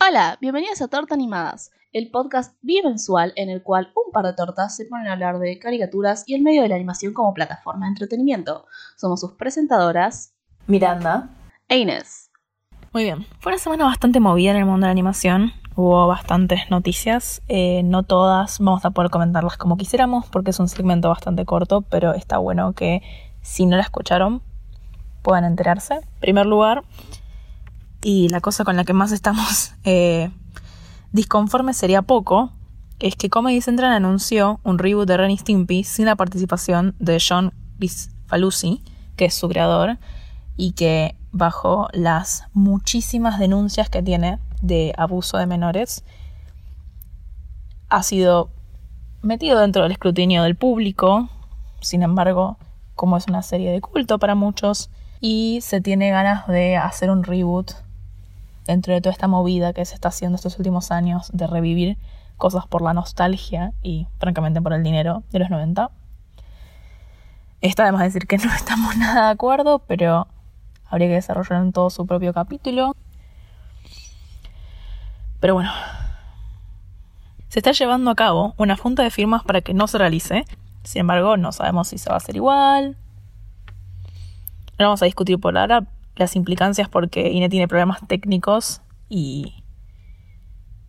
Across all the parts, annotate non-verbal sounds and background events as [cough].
Hola, bienvenidos a Torta Animadas, el podcast bimensual en el cual un par de tortas se ponen a hablar de caricaturas y el medio de la animación como plataforma de entretenimiento. Somos sus presentadoras, Miranda e Inés. Muy bien, fue una semana bastante movida en el mundo de la animación. Hubo bastantes noticias, eh, no todas vamos a poder comentarlas como quisiéramos porque es un segmento bastante corto, pero está bueno que si no la escucharon puedan enterarse. En primer lugar, y la cosa con la que más estamos [laughs] eh, disconformes sería poco, es que Comedy Central anunció un reboot de Ren y Stimpy sin la participación de John Falusi, que es su creador, y que bajo las muchísimas denuncias que tiene de abuso de menores, ha sido metido dentro del escrutinio del público, sin embargo, como es una serie de culto para muchos, y se tiene ganas de hacer un reboot dentro de toda esta movida que se está haciendo estos últimos años de revivir cosas por la nostalgia y francamente por el dinero de los 90. Está además decir que no [laughs] estamos nada de acuerdo, pero habría que desarrollar en todo su propio capítulo. Pero bueno, se está llevando a cabo una junta de firmas para que no se realice. Sin embargo, no sabemos si se va a hacer igual. No vamos a discutir por ahora, las implicancias porque INE tiene problemas técnicos y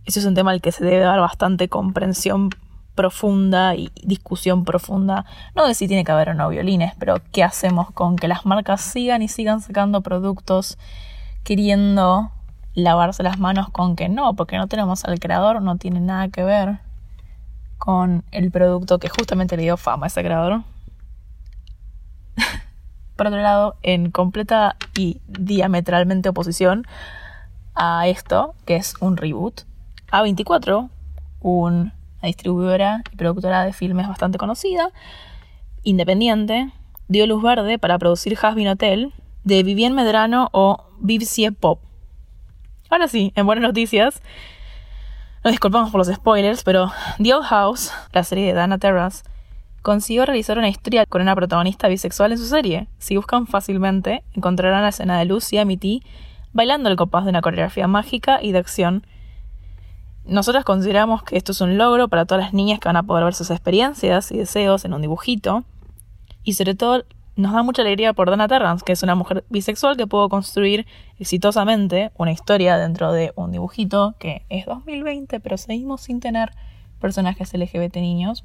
eso es un tema al que se debe dar bastante comprensión profunda y discusión profunda. No de si tiene que haber o no violines, pero qué hacemos con que las marcas sigan y sigan sacando productos queriendo lavarse las manos con que no, porque no tenemos al creador, no tiene nada que ver con el producto que justamente le dio fama a ese creador. Por otro lado, en completa y diametralmente oposición a esto, que es un reboot, A24, una distribuidora y productora de filmes bastante conocida, independiente, dio luz verde para producir Hasbin Hotel de Vivien Medrano o BBC Pop. Ahora sí, en buenas noticias, nos disculpamos por los spoilers, pero The Old House, la serie de Dana Terrace, consiguió realizar una historia con una protagonista bisexual en su serie. Si buscan fácilmente, encontrarán la escena de Lucy y Amity bailando el compás de una coreografía mágica y de acción. Nosotras consideramos que esto es un logro para todas las niñas que van a poder ver sus experiencias y deseos en un dibujito. Y sobre todo, nos da mucha alegría por Dana Terrance, que es una mujer bisexual que pudo construir exitosamente una historia dentro de un dibujito que es 2020, pero seguimos sin tener personajes LGBT niños.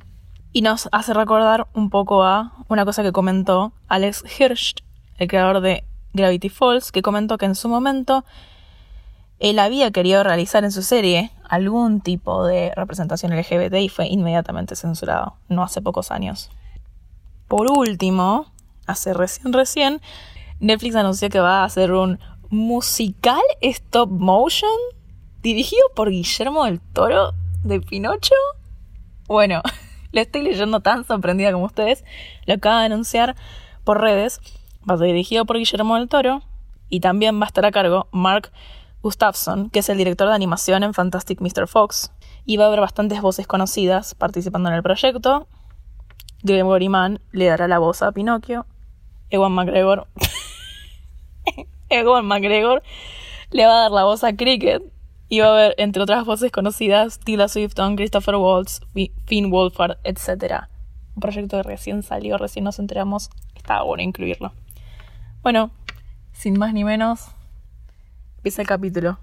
Y nos hace recordar un poco a una cosa que comentó Alex Hirsch, el creador de Gravity Falls, que comentó que en su momento él había querido realizar en su serie algún tipo de representación LGBT y fue inmediatamente censurado, no hace pocos años. Por último, hace recién recién, Netflix anunció que va a hacer un musical stop motion dirigido por Guillermo del Toro de Pinocho. Bueno, [laughs] lo estoy leyendo tan sorprendida como ustedes. Lo acaba de anunciar por redes. Va a ser dirigido por Guillermo del Toro. Y también va a estar a cargo Mark Gustafson, que es el director de animación en Fantastic Mr. Fox. Y va a haber bastantes voces conocidas participando en el proyecto. Gregory Mann le dará la voz a Pinocchio. Ewan McGregor. [laughs] Ewan McGregor le va a dar la voz a Cricket. Va a haber, entre otras voces conocidas, Tila Swifton, Christopher Waltz, Finn Wolfhard, etc. Un proyecto que recién salió, recién nos enteramos. Estaba bueno incluirlo. Bueno, sin más ni menos, empieza el capítulo.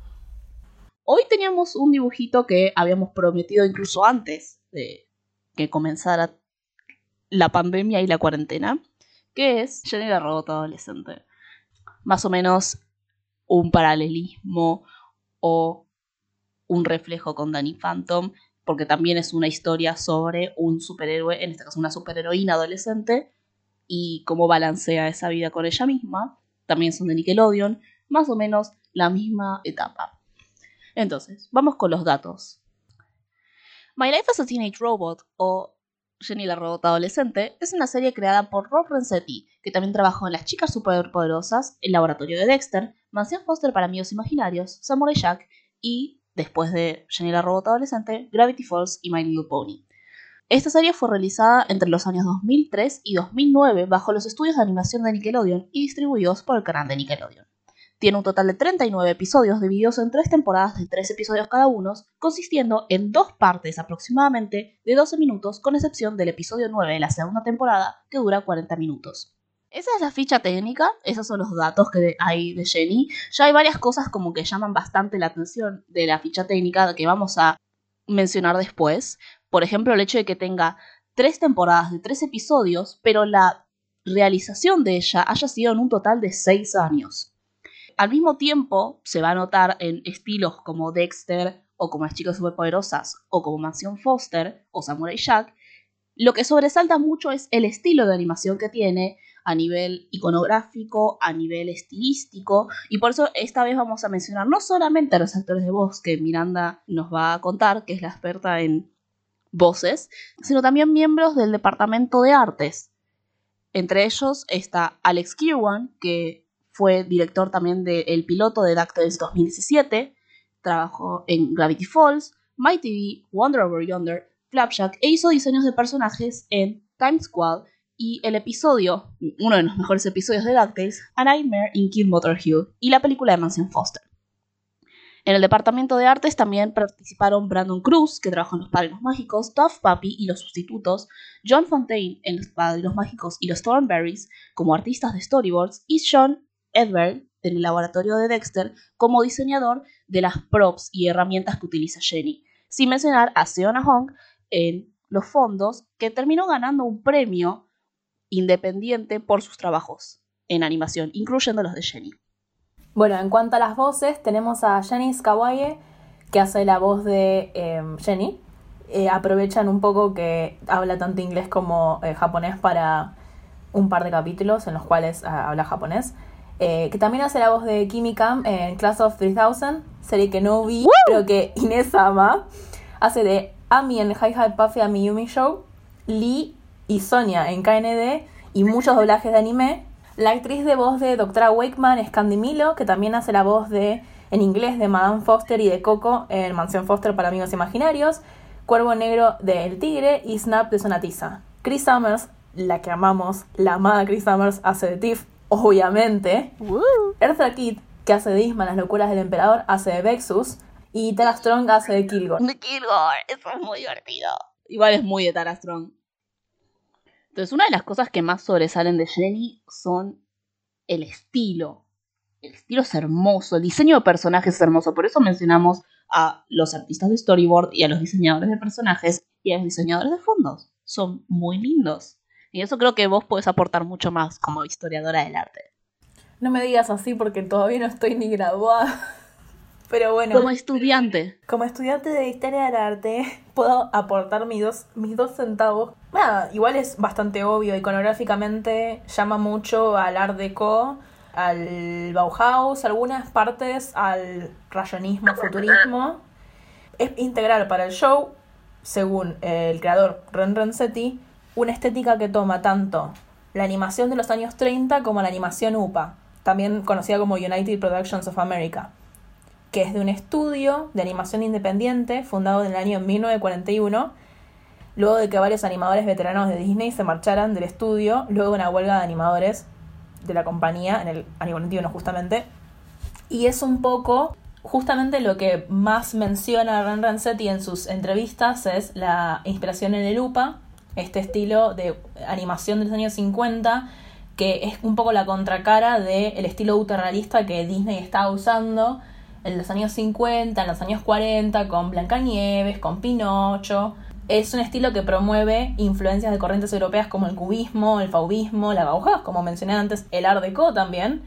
Hoy teníamos un dibujito que habíamos prometido incluso antes de que comenzara la pandemia y la cuarentena, que es Jenny la robot adolescente. Más o menos un paralelismo o un reflejo con Danny Phantom, porque también es una historia sobre un superhéroe, en este caso una superheroína adolescente, y cómo balancea esa vida con ella misma. También son de Nickelodeon, más o menos la misma etapa. Entonces, vamos con los datos. My Life as a Teenage Robot o Jenny la Robot Adolescente es una serie creada por Rob Renzetti, que también trabajó en Las Chicas Superpoderosas, El Laboratorio de Dexter, Mansión Foster para Amigos Imaginarios, Samurai Jack y después de Jenny la Robot Adolescente, Gravity Falls y My Little Pony. Esta serie fue realizada entre los años 2003 y 2009 bajo los estudios de animación de Nickelodeon y distribuidos por el canal de Nickelodeon. Tiene un total de 39 episodios divididos en tres temporadas de 3 episodios cada uno, consistiendo en dos partes aproximadamente de 12 minutos, con excepción del episodio 9 de la segunda temporada, que dura 40 minutos. Esa es la ficha técnica, esos son los datos que hay de Jenny. Ya hay varias cosas como que llaman bastante la atención de la ficha técnica que vamos a mencionar después. Por ejemplo, el hecho de que tenga tres temporadas de tres episodios, pero la realización de ella haya sido en un total de seis años. Al mismo tiempo, se va a notar en estilos como Dexter o como Las Chicas Superpoderosas o como Mansión Foster o Samurai Jack, lo que sobresalta mucho es el estilo de animación que tiene a nivel iconográfico, a nivel estilístico, y por eso esta vez vamos a mencionar no solamente a los actores de voz que Miranda nos va a contar, que es la experta en voces, sino también miembros del departamento de artes. Entre ellos está Alex Kirwan, que fue director también del piloto de DuckTales 2017, trabajó en Gravity Falls, My TV, Wonder Over Yonder, Flapjack e hizo diseños de personajes en Time Squad y el episodio, uno de los mejores episodios de DuckTales, A Nightmare in Kid Motor Hill y la película de Mansion Foster. En el departamento de artes también participaron Brandon Cruz, que trabajó en Los Padrinos Mágicos, Tough Puppy y Los Sustitutos, John Fontaine en Los Padrinos Mágicos y Los Thornberries como artistas de storyboards, y Sean Edberg en el laboratorio de Dexter como diseñador de las props y herramientas que utiliza Jenny, sin mencionar a Seona Hong en los fondos, que terminó ganando un premio independiente por sus trabajos en animación, incluyendo los de Jenny. Bueno, en cuanto a las voces, tenemos a Jenny Skawaye, que hace la voz de em, Jenny. Eh, aprovechan un poco que habla tanto inglés como eh, japonés para un par de capítulos en los cuales ah, habla japonés. Eh, que también hace la voz de Kimi Kam en Class of 3000, serie que no vi, pero que Inés ama. Hace de Ami en Hi Hi Puffy a Yumi Show, Lee y Sonia en KND y muchos doblajes de anime. La actriz de voz de Doctora Wakeman es Candy Milo, que también hace la voz de en inglés de Madame Foster y de Coco en Mansión Foster para Amigos Imaginarios, Cuervo Negro de El Tigre y Snap de Sonatiza. Chris Summers, la que amamos, la amada Chris Summers, hace de Tiff obviamente. Woo. Eartha Kitt, que hace de Isma las locuras del emperador, hace de Vexus. Y Tara Strong hace de Kilgore. De Kilgore, eso es muy divertido. Igual es muy de Tara Strong. Entonces, una de las cosas que más sobresalen de Jenny son el estilo. El estilo es hermoso, el diseño de personajes es hermoso. Por eso mencionamos a los artistas de storyboard y a los diseñadores de personajes y a los diseñadores de fondos. Son muy lindos. Y eso creo que vos podés aportar mucho más como historiadora del arte. No me digas así porque todavía no estoy ni graduada. Pero bueno. Como estudiante. Como estudiante de historia del arte, [laughs] puedo aportar mis dos, mis dos centavos. Nada, igual es bastante obvio. Iconográficamente llama mucho al Art Deco, al Bauhaus, algunas partes al rayonismo, futurismo. Es integral para el show, según el creador Ren Renzetti una estética que toma tanto la animación de los años 30 como la animación UPA, también conocida como United Productions of America, que es de un estudio de animación independiente fundado en el año 1941, luego de que varios animadores veteranos de Disney se marcharan del estudio luego de una huelga de animadores de la compañía en el año 41 justamente. Y es un poco justamente lo que más menciona Ren Rancetti en sus entrevistas es la inspiración en el UPA, este estilo de animación de los años 50, que es un poco la contracara del estilo ultrarrealista que Disney estaba usando en los años 50, en los años 40, con Blancanieves, con Pinocho. Es un estilo que promueve influencias de corrientes europeas como el cubismo, el faubismo, la Bauhaus, como mencioné antes, el Art Deco también,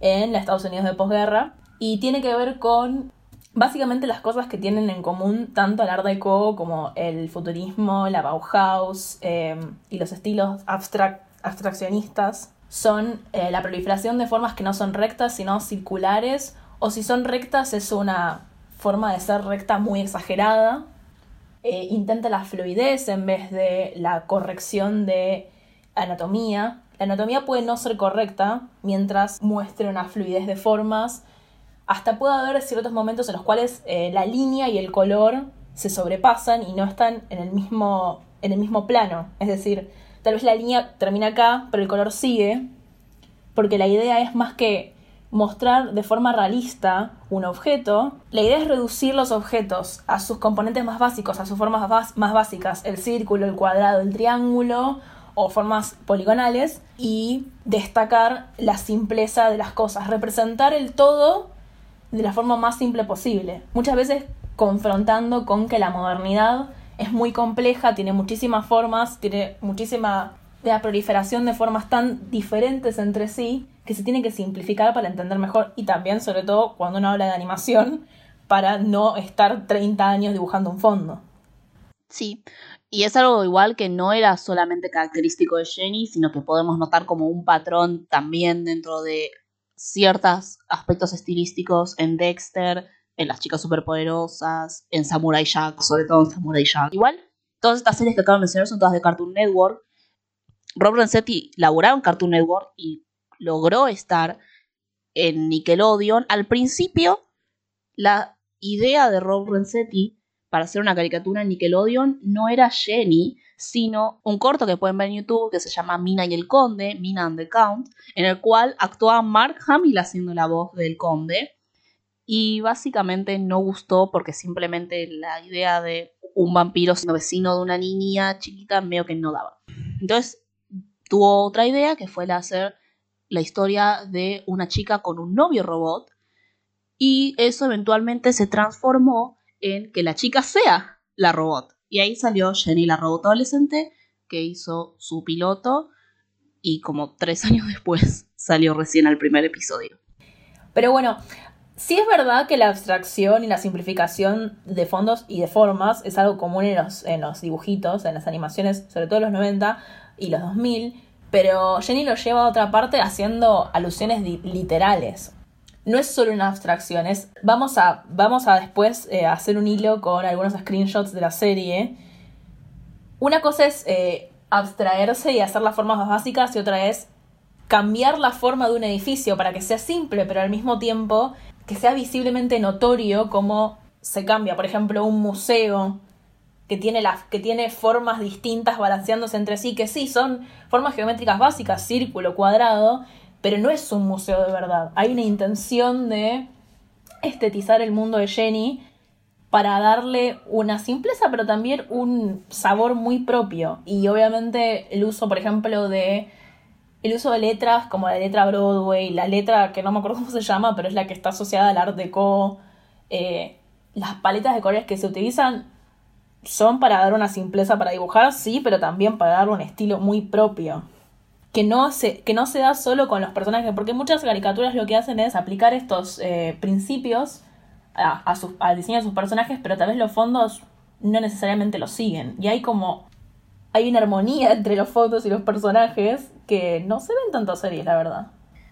en los Estados Unidos de posguerra. Y tiene que ver con básicamente las cosas que tienen en común tanto el Art Deco como el futurismo, la Bauhaus em, y los estilos abstraccionistas son eh, la proliferación de formas que no son rectas sino circulares o si son rectas es una forma de ser recta muy exagerada. Eh, intenta la fluidez en vez de la corrección de anatomía. La anatomía puede no ser correcta mientras muestre una fluidez de formas hasta puede haber ciertos momentos en los cuales eh, la línea y el color se sobrepasan y no están en el mismo, en el mismo plano. Es decir, tal vez la línea termina acá, pero el color sigue, porque la idea es más que mostrar de forma realista un objeto, la idea es reducir los objetos a sus componentes más básicos, a sus formas más básicas, el círculo, el cuadrado, el triángulo o formas poligonales y destacar la simpleza de las cosas, representar el todo de la forma más simple posible. Muchas veces confrontando con que la modernidad es muy compleja, tiene muchísimas formas, tiene muchísima la proliferación de formas tan diferentes entre sí que se tiene que simplificar para entender mejor y también, sobre todo, cuando uno habla de animación, para no estar 30 años dibujando un fondo. Sí, y es algo igual que no era solamente característico de Jenny, sino que podemos notar como un patrón también dentro de ciertos aspectos estilísticos en Dexter, en las chicas superpoderosas, en Samurai Jack, sobre todo en Samurai Jack. Igual, todas estas series que acabo de mencionar son todas de Cartoon Network. Rob Renzetti laburaba en Cartoon Network y logró estar en Nickelodeon. Al principio, la idea de Rob Renzetti para hacer una caricatura en Nickelodeon no era Jenny, sino un corto que pueden ver en YouTube que se llama Mina y el Conde, Mina and the Count, en el cual actuaba Mark Hamill haciendo la voz del Conde. Y básicamente no gustó porque simplemente la idea de un vampiro siendo vecino de una niña chiquita medio que no daba. Entonces tuvo otra idea que fue la hacer la historia de una chica con un novio robot y eso eventualmente se transformó en que la chica sea la robot. Y ahí salió Jenny la robot adolescente que hizo su piloto y como tres [laughs] años después salió recién al primer episodio. Pero bueno, Sí es verdad que la abstracción y la simplificación de fondos y de formas es algo común en los, en los dibujitos, en las animaciones, sobre todo los 90 y los 2000, pero Jenny lo lleva a otra parte haciendo alusiones literales. No es solo una abstracción, vamos, a, vamos a después eh, hacer un hilo con algunos screenshots de la serie. Una cosa es eh, abstraerse y hacer las formas más básicas y otra es cambiar la forma de un edificio para que sea simple, pero al mismo tiempo que sea visiblemente notorio cómo se cambia. Por ejemplo, un museo que tiene, que tiene formas distintas balanceándose entre sí, que sí, son formas geométricas básicas, círculo, cuadrado, pero no es un museo de verdad. Hay una intención de estetizar el mundo de Jenny para darle una simpleza, pero también un sabor muy propio. Y obviamente el uso, por ejemplo, de el uso de letras como la letra Broadway, la letra que no me acuerdo cómo se llama, pero es la que está asociada al Art Deco, eh, las paletas de colores que se utilizan son para dar una simpleza para dibujar, sí, pero también para dar un estilo muy propio. Que no, se, que no se da solo con los personajes, porque muchas caricaturas lo que hacen es aplicar estos eh, principios a, al diseño de sus personajes, pero tal vez los fondos no necesariamente lo siguen. Y hay como hay una armonía [laughs] entre los fotos y los personajes que no se ven tanto series, la verdad.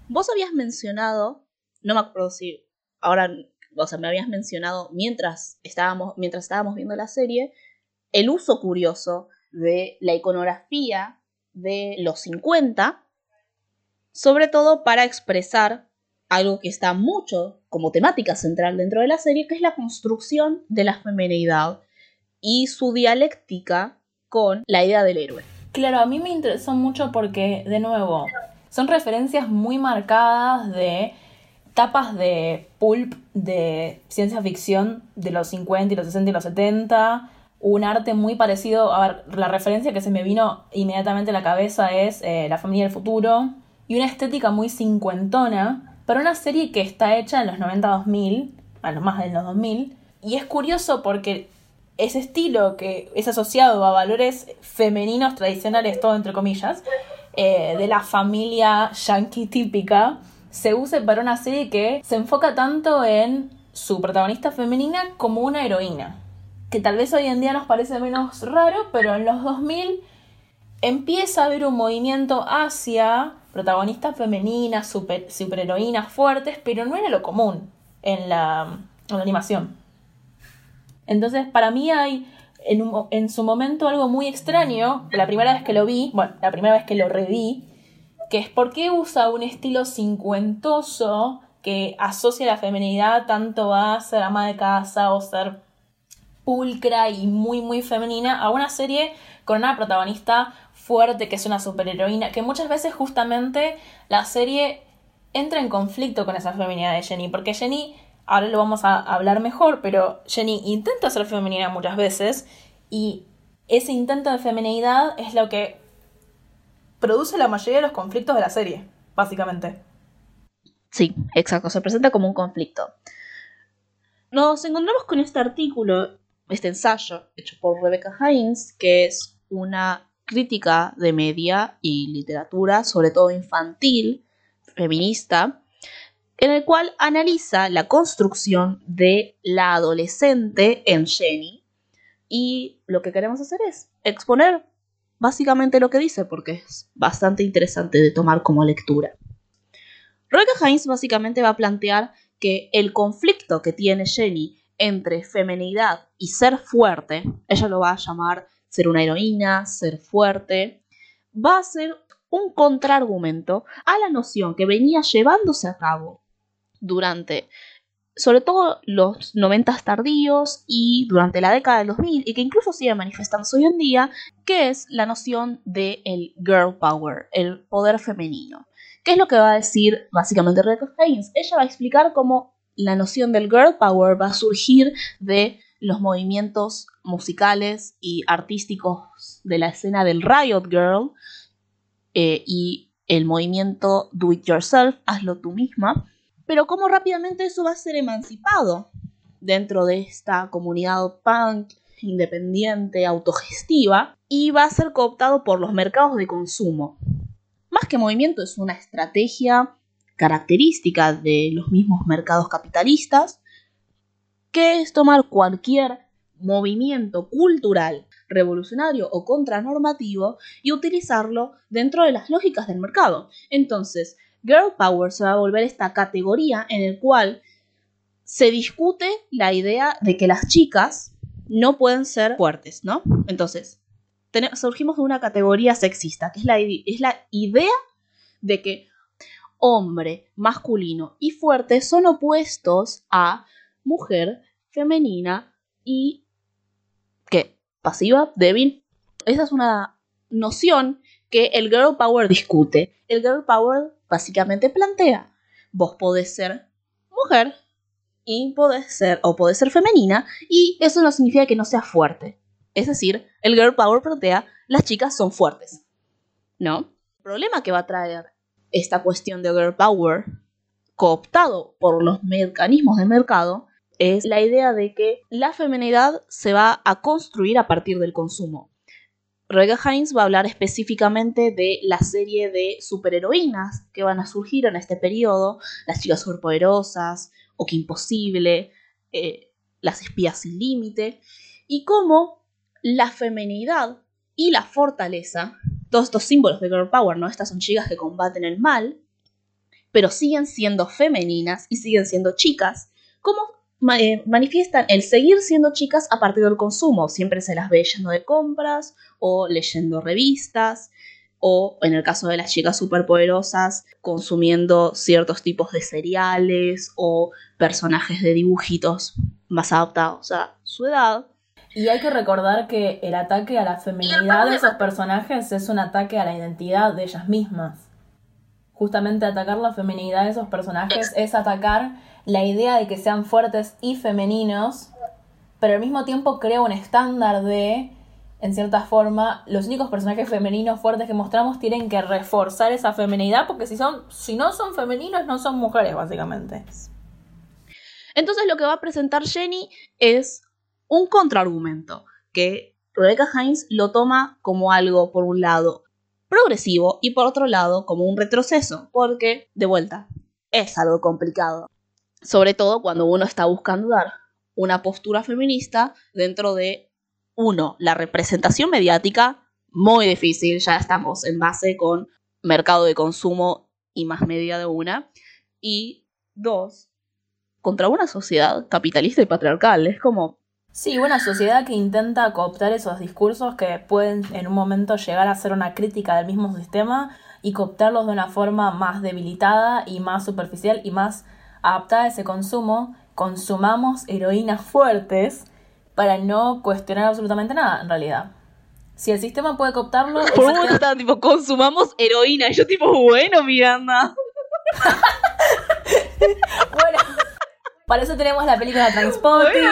Vos habías mencionado, no me acuerdo si ahora, o sea, me habías mencionado mientras estábamos, mientras estábamos viendo la serie, el uso curioso de la iconografía de los 50, sobre todo para expresar algo que está mucho como temática central dentro de la serie, que es la construcción de la feminidad y su dialéctica con la idea del héroe. Claro, a mí me interesó mucho porque, de nuevo, son referencias muy marcadas de tapas de pulp de ciencia ficción de los 50 y los 60 y los 70. Un arte muy parecido. A ver, la referencia que se me vino inmediatamente a la cabeza es eh, La familia del futuro. Y una estética muy cincuentona para una serie que está hecha en los 90-2000, bueno, más de los 2000. Y es curioso porque ese estilo que es asociado a valores femeninos tradicionales, todo entre comillas, eh, de la familia yankee típica, se use para una serie que se enfoca tanto en su protagonista femenina como una heroína. Que tal vez hoy en día nos parece menos raro, pero en los 2000 empieza a haber un movimiento hacia protagonistas femeninas, super, superheroínas fuertes, pero no era lo común en la, en animación. Entonces, para mí hay en, su momento algo muy extraño, la primera vez que lo vi, bueno, la primera vez que lo reví, que es por qué usa un estilo cincuentoso que asocia la feminidad tanto a ser ama de casa o ser pulcra y muy muy femenina a una serie con una protagonista fuerte que es una superheroína, que muchas veces justamente la serie entra en conflicto con esa feminidad de Jenny, porque Jenny, ahora lo vamos a hablar mejor, pero Jenny intenta ser femenina muchas veces y ese intento de feminidad es lo que produce la mayoría de los conflictos de la serie, básicamente. Sí, exacto, se presenta como un conflicto. Nos encontramos con este artículo, este ensayo hecho por Rebecca Hines, que es una crítica de media y literatura, sobre todo infantil, feminista, en el cual analiza la construcción de la adolescente en Jenny. Y lo que queremos hacer es exponer básicamente lo que dice, porque es bastante interesante de tomar como lectura. Rebecca Hines básicamente va a plantear que el conflicto que tiene Jenny entre femenidad y ser fuerte, ella lo va a llamar ser una heroína, ser fuerte, va a ser un contraargumento a la noción que venía llevándose a cabo durante sobre todo los 90 tardíos y durante la década del 2000 y que incluso sigue manifestándose hoy en día, que es la noción del el girl power, el poder femenino. ¿Qué es lo que va a decir básicamente Rebecca Haynes? Ella va a explicar cómo la noción del girl power va a surgir de los movimientos musicales y artísticos de la escena del Riot Girl eh, y el movimiento Do It Yourself, hazlo tú misma, pero cómo rápidamente eso va a ser emancipado dentro de esta comunidad punk independiente, autogestiva, y va a ser cooptado por los mercados de consumo. Más que movimiento es una estrategia característica de los mismos mercados capitalistas, que es tomar cualquier movimiento cultural revolucionario o contranormativo y utilizarlo dentro de las lógicas del mercado. Entonces, Girl Power se va a volver esta categoría en el cual se discute la idea de que las chicas no pueden ser fuertes, ¿no? Entonces, surgimos de una categoría sexista, que es la, es la idea de que hombre, masculino y fuerte son opuestos a mujer, femenina y ¿qué? Pasiva, débil. Esa es una noción que el girl power discute. El girl power básicamente plantea, vos podés ser mujer y podés ser o podés ser femenina y eso no significa que no seas fuerte. Es decir, el girl power plantea, las chicas son fuertes. ¿No? El problema que va a traer esta cuestión de girl power cooptado por los mecanismos de mercado es la idea de que la feminidad se va a construir a partir del consumo. Rebecca Hines va a hablar específicamente de la serie de superheroínas que van a surgir en este periodo, las chicas superpoderosas, o que imposible, eh, las espías sin límite, y cómo la feminidad y la fortaleza, todos estos símbolos de girl power, ¿no? Estas son chicas que combaten el mal, pero siguen siendo femeninas y siguen siendo chicas, cómo eh, manifiestan el seguir siendo chicas a partir del consumo. Siempre se las ve yendo de compras o leyendo revistas o en el caso de las chicas superpoderosas consumiendo ciertos tipos de cereales o personajes de dibujitos más adaptados a su edad. Y hay que recordar que el ataque a la feminidad de esos personajes es un ataque a la identidad de ellas mismas. Justamente atacar la feminidad de esos personajes es atacar la idea de que sean fuertes y femeninos, pero al mismo tiempo crea un estándar de, en cierta forma, los únicos personajes femeninos fuertes que mostramos tienen que reforzar esa feminidad, porque si, son, si no son femeninos, no son mujeres, básicamente. Entonces lo que va a presentar Jenny es un contraargumento, que Rebecca Hines lo toma como algo, por un lado, progresivo y por otro lado, como un retroceso, porque, de vuelta, es algo complicado. Sobre todo cuando uno está buscando dar una postura feminista dentro de, uno, la representación mediática, muy difícil, ya estamos en base con mercado de consumo y más media de una, y dos, contra una sociedad capitalista y patriarcal, es como... Sí, una sociedad que intenta cooptar esos discursos que pueden en un momento llegar a ser una crítica del mismo sistema y cooptarlos de una forma más debilitada y más superficial y más adaptada a ese consumo, consumamos heroínas fuertes para no cuestionar absolutamente nada, en realidad. Si el sistema puede cooptarlo... [laughs] Por un momento tipo, consumamos heroína. Y yo tipo, bueno, Miranda. [laughs] bueno, para eso tenemos la película Transpotting.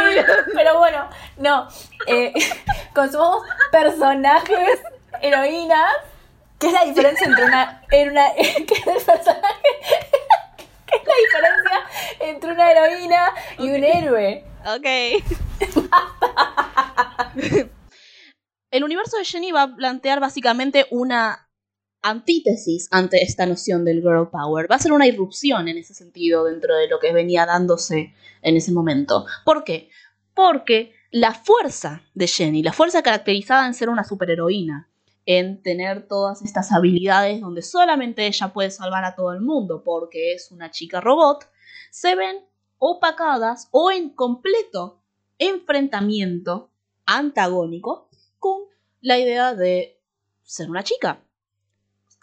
Pero bueno, no. Eh, [laughs] consumamos personajes, heroínas. ¿Qué es la diferencia entre una. En una [laughs] ¿Qué es el personaje? [laughs] ¿Qué es la diferencia entre una heroína y un héroe? Ok. El universo de Jenny va a plantear básicamente una antítesis ante esta noción del girl power. Va a ser una irrupción en ese sentido dentro de lo que venía dándose en ese momento. ¿Por qué? Porque la fuerza de Jenny, la fuerza caracterizada en ser una superheroína, en tener todas estas habilidades donde solamente ella puede salvar a todo el mundo porque es una chica robot, se ven opacadas o en completo enfrentamiento antagónico con la idea de ser una chica.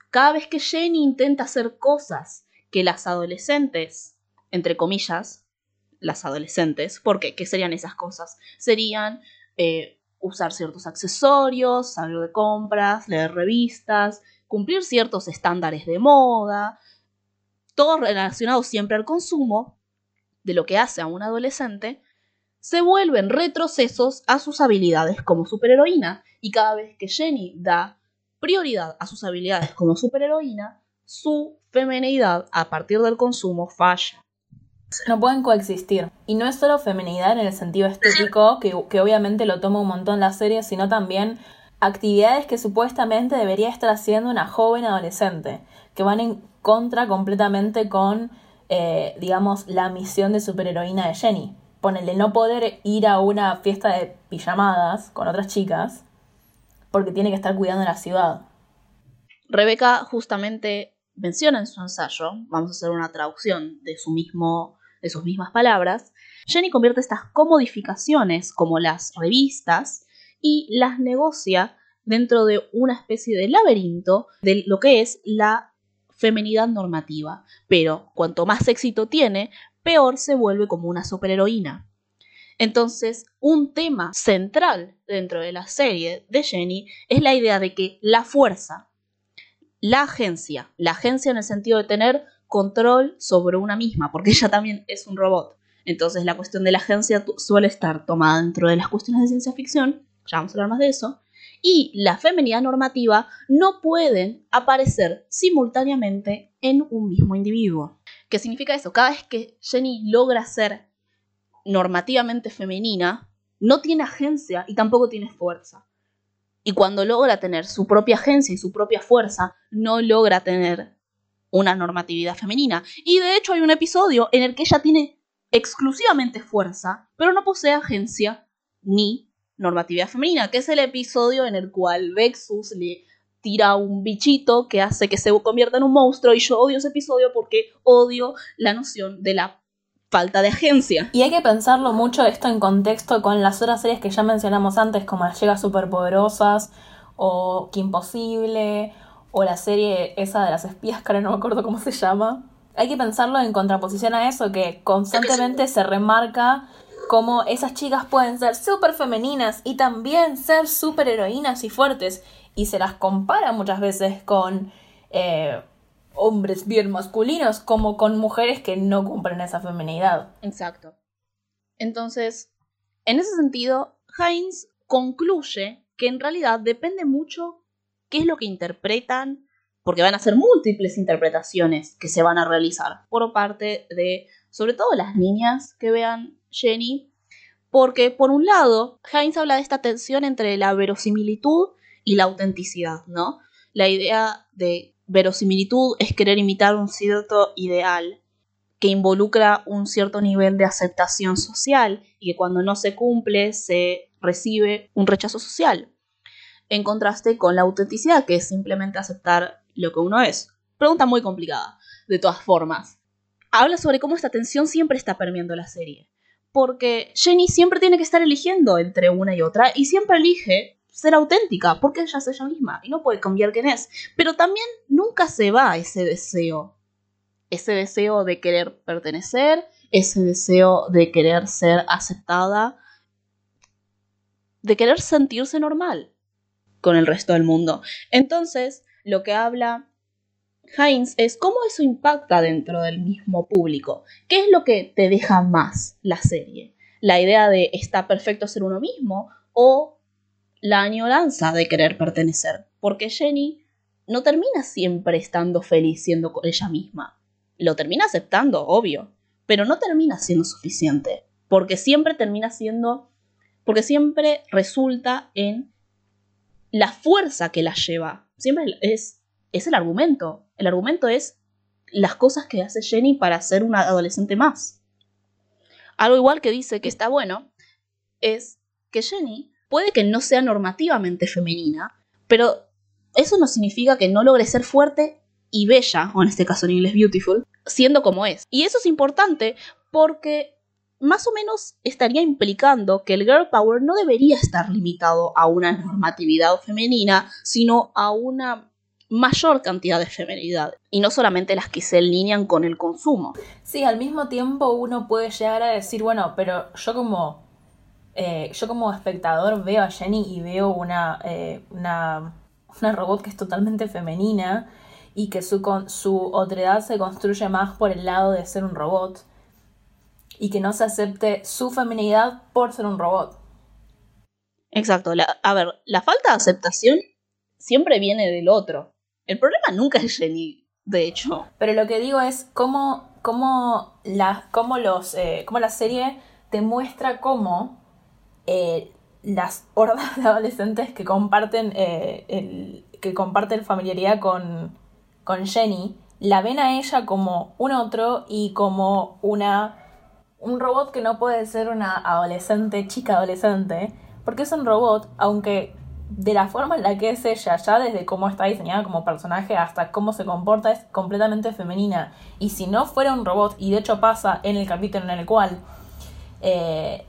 Cada vez que Jenny intenta hacer cosas que las adolescentes, entre comillas, las adolescentes, ¿por qué? ¿Qué serían esas cosas? Serían eh, usar ciertos accesorios, salir de compras, leer revistas, cumplir ciertos estándares de moda, todo relacionado siempre al consumo de lo que hace a un adolescente, se vuelven retrocesos a sus habilidades como superheroína y cada vez que Jenny da prioridad a sus habilidades como superheroína, su femenidad a partir del consumo falla. No pueden coexistir. Y no es solo femenidad en el sentido estético, que, que obviamente lo toma un montón la serie, sino también actividades que supuestamente debería estar haciendo una joven adolescente, que van en contra completamente con, eh, digamos, la misión de superheroína de Jenny. Ponele no poder ir a una fiesta de pijamadas con otras chicas, porque tiene que estar cuidando la ciudad. Rebeca justamente menciona en su ensayo, vamos a hacer una traducción de, su mismo, de sus mismas palabras, Jenny convierte estas comodificaciones como las revistas y las negocia dentro de una especie de laberinto de lo que es la femenidad normativa. Pero cuanto más éxito tiene, peor se vuelve como una superheroína. Entonces, un tema central dentro de la serie de Jenny es la idea de que la fuerza, la agencia, la agencia en el sentido de tener control sobre una misma, porque [laughs] ella también es un robot. Entonces la cuestión de la agencia suele estar tomada dentro de las cuestiones de ciencia ficción, ya vamos a hablar más de eso, y la feminidad normativa no pueden aparecer simultáneamente en un mismo individuo. ¿Qué significa eso? Cada vez que Jenny logra ser normativamente femenina, no tiene agencia y tampoco tiene fuerza. Y cuando logra tener su propia agencia y su propia fuerza, no logra tener una normatividad femenina. Y de hecho hay un episodio en el que ella tiene exclusivamente fuerza, pero no posee agencia ni normatividad femenina, que es el episodio en el cual Vexus le tira un bichito que hace que se convierta en un monstruo y yo odio ese episodio porque odio la noción de la falta de agencia. Y hay que pensarlo mucho esto en contexto con las otras series que ya mencionamos antes, como las Llegas Superpoderosas, o Que Imposible, o la serie esa de las espías, que ahora no me acuerdo cómo se llama. Hay que pensarlo en contraposición a eso, que constantemente se remarca cómo esas chicas pueden ser súper femeninas y también ser súper heroínas y fuertes. Y se las compara muchas veces con eh, hombres bien masculinos como con mujeres que no cumplen esa feminidad. Exacto. Entonces, en ese sentido, Heinz concluye que en realidad depende mucho qué es lo que interpretan, porque van a ser múltiples interpretaciones que se van a realizar por parte de, sobre todo las niñas que vean Jenny, porque por un lado, Heinz habla de esta tensión entre la verosimilitud y la autenticidad, ¿no? La idea de verosimilitud es querer imitar un cierto ideal que involucra un cierto nivel de aceptación social y que cuando no se cumple se recibe un rechazo social. En contraste con la autenticidad, que es simplemente aceptar lo que uno es. Pregunta muy complicada, de todas formas. Habla sobre cómo esta tensión siempre está permeando la serie. Porque Jenny siempre tiene que estar eligiendo entre una y otra y siempre elige ser auténtica, porque ella es ella misma y no puede cambiar quién es. Pero también nunca se va ese deseo. Ese deseo de querer pertenecer, ese deseo de querer ser aceptada, de querer sentirse normal con el resto del mundo. Entonces, lo que habla Heinz es cómo eso impacta dentro del mismo público. ¿Qué es lo que te deja más la serie? ¿La idea de está perfecto ser uno mismo o la añoranza de querer pertenecer? Porque Jenny no termina siempre estando feliz siendo ella misma. Lo termina aceptando, obvio, pero no termina siendo suficiente, porque siempre termina siendo, porque siempre resulta en la fuerza que la lleva. Siempre es, es el argumento. El argumento es las cosas que hace Jenny para ser una adolescente más. Algo igual que dice que está bueno es que Jenny puede que no sea normativamente femenina, pero eso no significa que no logre ser fuerte y bella, o en este caso en inglés beautiful, siendo como es. Y eso es importante porque más o menos estaría implicando que el girl power no debería estar limitado a una normatividad femenina, sino a una mayor cantidad de femenidad y no solamente las que se alinean con el consumo. Sí, al mismo tiempo uno puede llegar a decir, bueno, pero yo como eh, yo como espectador veo a Jenny y veo una, eh, una, una robot que es totalmente femenina y que su, su otredad se construye más por el lado de ser un robot y que no se acepte su feminidad por ser un robot. Exacto. a ver, la falta de aceptación siempre viene del otro. El problema nunca es Jenny, de hecho. Pero lo que digo es cómo, cómo, la, cómo, los, eh, cómo la serie te muestra cómo eh, las hordas de adolescentes que comparten, eh, el, que comparten familiaridad con, con Jenny la ven a ella como un otro y como una un robot que no puede ser una adolescente, chica adolescente, porque es un robot, aunque de la forma en la que es ella, ya desde cómo está diseñada como personaje hasta cómo se comporta, es completamente femenina. Y si no fuera un robot, y de hecho pasa en el capítulo en el cual eh,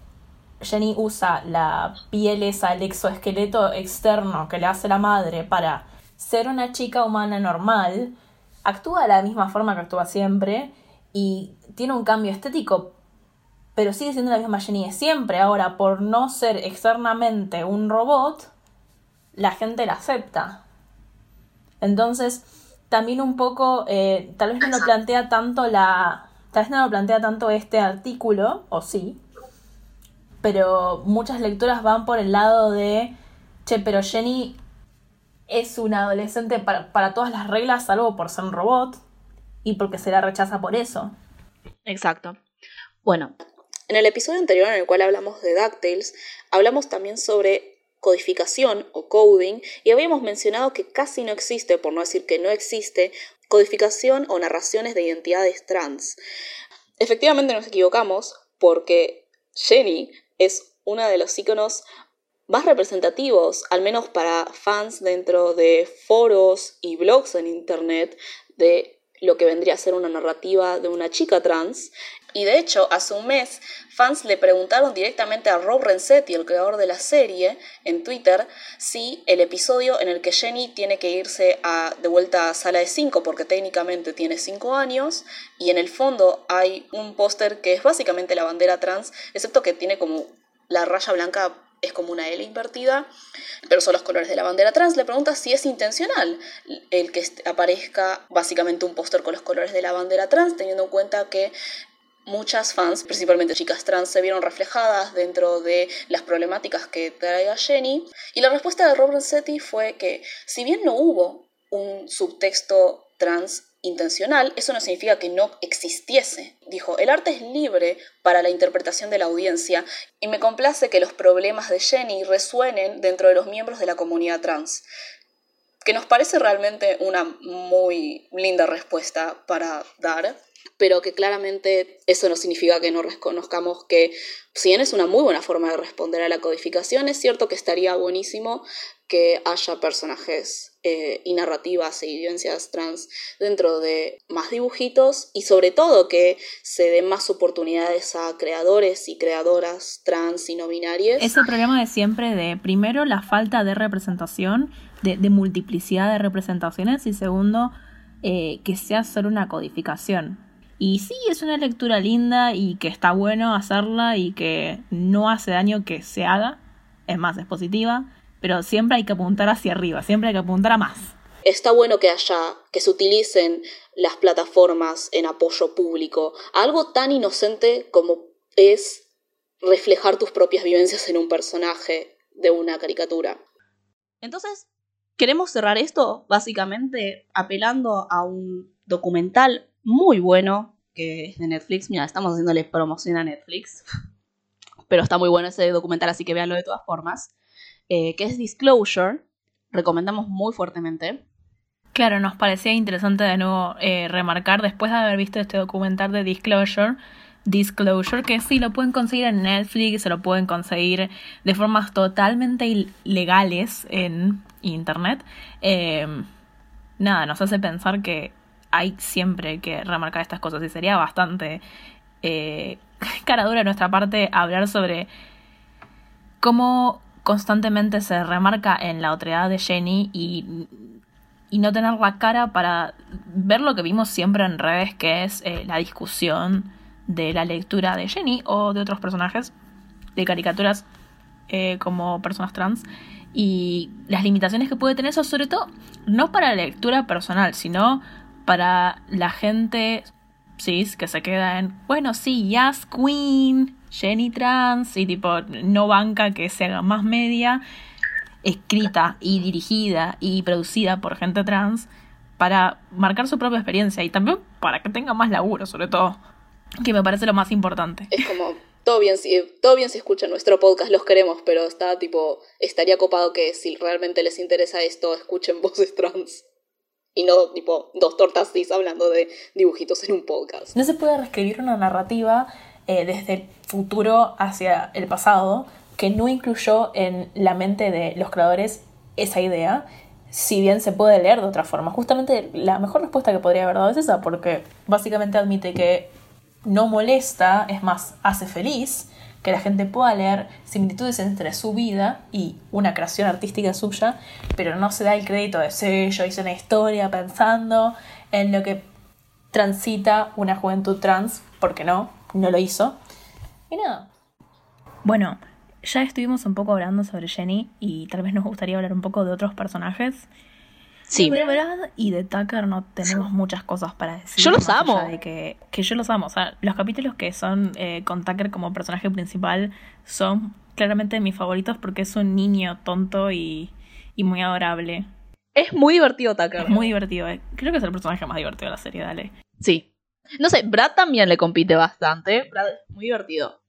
Jenny usa la piel esa, el exoesqueleto externo que le hace la madre para ser una chica humana normal, actúa de la misma forma que actúa siempre y tiene un cambio estético, pero sigue siendo la misma Jenny de siempre. Ahora, por no ser externamente un robot, la gente la acepta. Entonces, también un poco, eh, tal vez no lo plantea tanto la... Tal vez no lo plantea tanto este artículo, o sí, pero muchas lecturas van por el lado de, che, pero Jenny es una adolescente para, para todas las reglas, salvo por ser un robot, y porque se la rechaza por eso. Exacto. Bueno, en el episodio anterior en el cual hablamos de DuckTales, hablamos también sobre codificación o coding y habíamos mencionado que casi no existe, por no decir que no existe, codificación o narraciones de identidades trans. Efectivamente nos equivocamos porque Jenny es uno de los iconos más representativos, al menos para fans dentro de foros y blogs en Internet, de lo que vendría a ser una narrativa de una chica trans. Y de hecho, hace un mes, fans le preguntaron directamente a Rob Renzetti, el creador de la serie, en Twitter, si el episodio en el que Jenny tiene que irse de vuelta a sala de 5, porque técnicamente tiene 5 años, y en el fondo hay un póster que es básicamente la bandera trans, excepto que tiene como la raya blanca es como una L invertida, pero son los colores de la bandera trans. Le pregunta si es intencional el que aparezca básicamente un póster con los colores de la bandera trans, teniendo en cuenta que muchas fans, principalmente chicas trans, se vieron reflejadas dentro de las problemáticas que traiga Jenny. Y la respuesta de Robert Setti fue que si bien no hubo un subtexto trans intencional, eso no significa que no existiese. Dijo, el arte es libre para la interpretación de la audiencia y me complace que los problemas de Jenny resuenen dentro de los miembros de la comunidad trans. Que nos parece realmente una muy linda respuesta para dar, pero que claramente eso no significa que no reconozcamos que, si bien es una muy buena forma de responder a la codificación, es cierto que estaría buenísimo que haya personajes eh, y narrativas e evidencias trans dentro de más dibujitos y sobre todo que se den más oportunidades a creadores y creadoras trans y no binarias. Es el problema de siempre de, primero, la falta de representación, de, multiplicidad de representaciones y segundo, eh, que sea solo una codificación. Y sí, es una lectura linda y que está bueno hacerla y que no hace daño que se haga, es más, es positiva pero siempre hay que apuntar hacia arriba, siempre hay que apuntar a más. está bueno que haya, que se utilicen las plataformas en apoyo público, algo tan inocente como es reflejar tus propias vivencias en un personaje de una caricatura. Entonces, queremos cerrar esto básicamente apelando a un documental muy bueno que es de Netflix. Mira, estamos haciéndole promoción a Netflix. Pero está muy bueno ese documental, así que véanlo de todas formas. Eh, que es Disclosure. Recomendamos muy fuertemente. Claro, nos parecía interesante de nuevo eh, remarcar, después de haber visto este documental de Disclosure, Disclosure, que sí lo pueden conseguir en Netflix, se lo pueden conseguir de formas totalmente legales en internet. Eh, nada, nos hace pensar que hay siempre que remarcar estas cosas y sería bastante eh, [laughs] cara dura de nuestra parte hablar sobre cómo constantemente se remarca en la otredad de Jenny y, y, no tener la cara para ver lo que vimos siempre en redes, que es eh, la discusión de la lectura de Jenny o de otros personajes de caricaturas eh, como personas trans y las limitaciones que puede tener eso, sobre todo no para la lectura personal, sino para la gente cis que se queda en, bueno, sí, Yas Queen, Jenny Trans, y tipo, no banca que se haga más media, escrita y dirigida y producida por gente trans para marcar su propia experiencia y también para que tenga más laburo, sobre todo, que me parece lo más importante. Es como, todo bien, si, todo bien si escuchan nuestro podcast, los queremos, pero está tipo, estaría copado que si realmente les interesa esto, escuchen [laughs] voces trans y no tipo dos tortas cis hablando de dibujitos en un podcast. No se puede reescribir una narrativa eh, desde el futuro hacia el pasado que no incluyó en la mente de los creadores esa idea, si bien se puede leer de otra forma. Justamente la mejor respuesta que podría haber dado es esa, porque básicamente admite que no molesta, es más, hace feliz que la gente pueda leer similitudes entre su vida y una creación artística suya, pero no se da el crédito de sí, yo hice una historia pensando en lo que transita una juventud trans, porque no, no lo hizo. Y nada. Bueno, ya estuvimos un poco hablando sobre Jenny y tal vez nos gustaría hablar un poco de otros personajes. Sí. De Brad y de Tucker no tenemos muchas cosas para decir. Yo los amo. que, que, yo los amo. O sea, los capítulos que son eh, con Tucker como personaje principal son claramente mis favoritos porque es un niño tonto y, y muy adorable. Es muy divertido Tucker. Es muy divertido. Eh. Creo que es el personaje más divertido de la serie, dale. Sí. No sé, Brad también le compite bastante. Brad es muy divertido.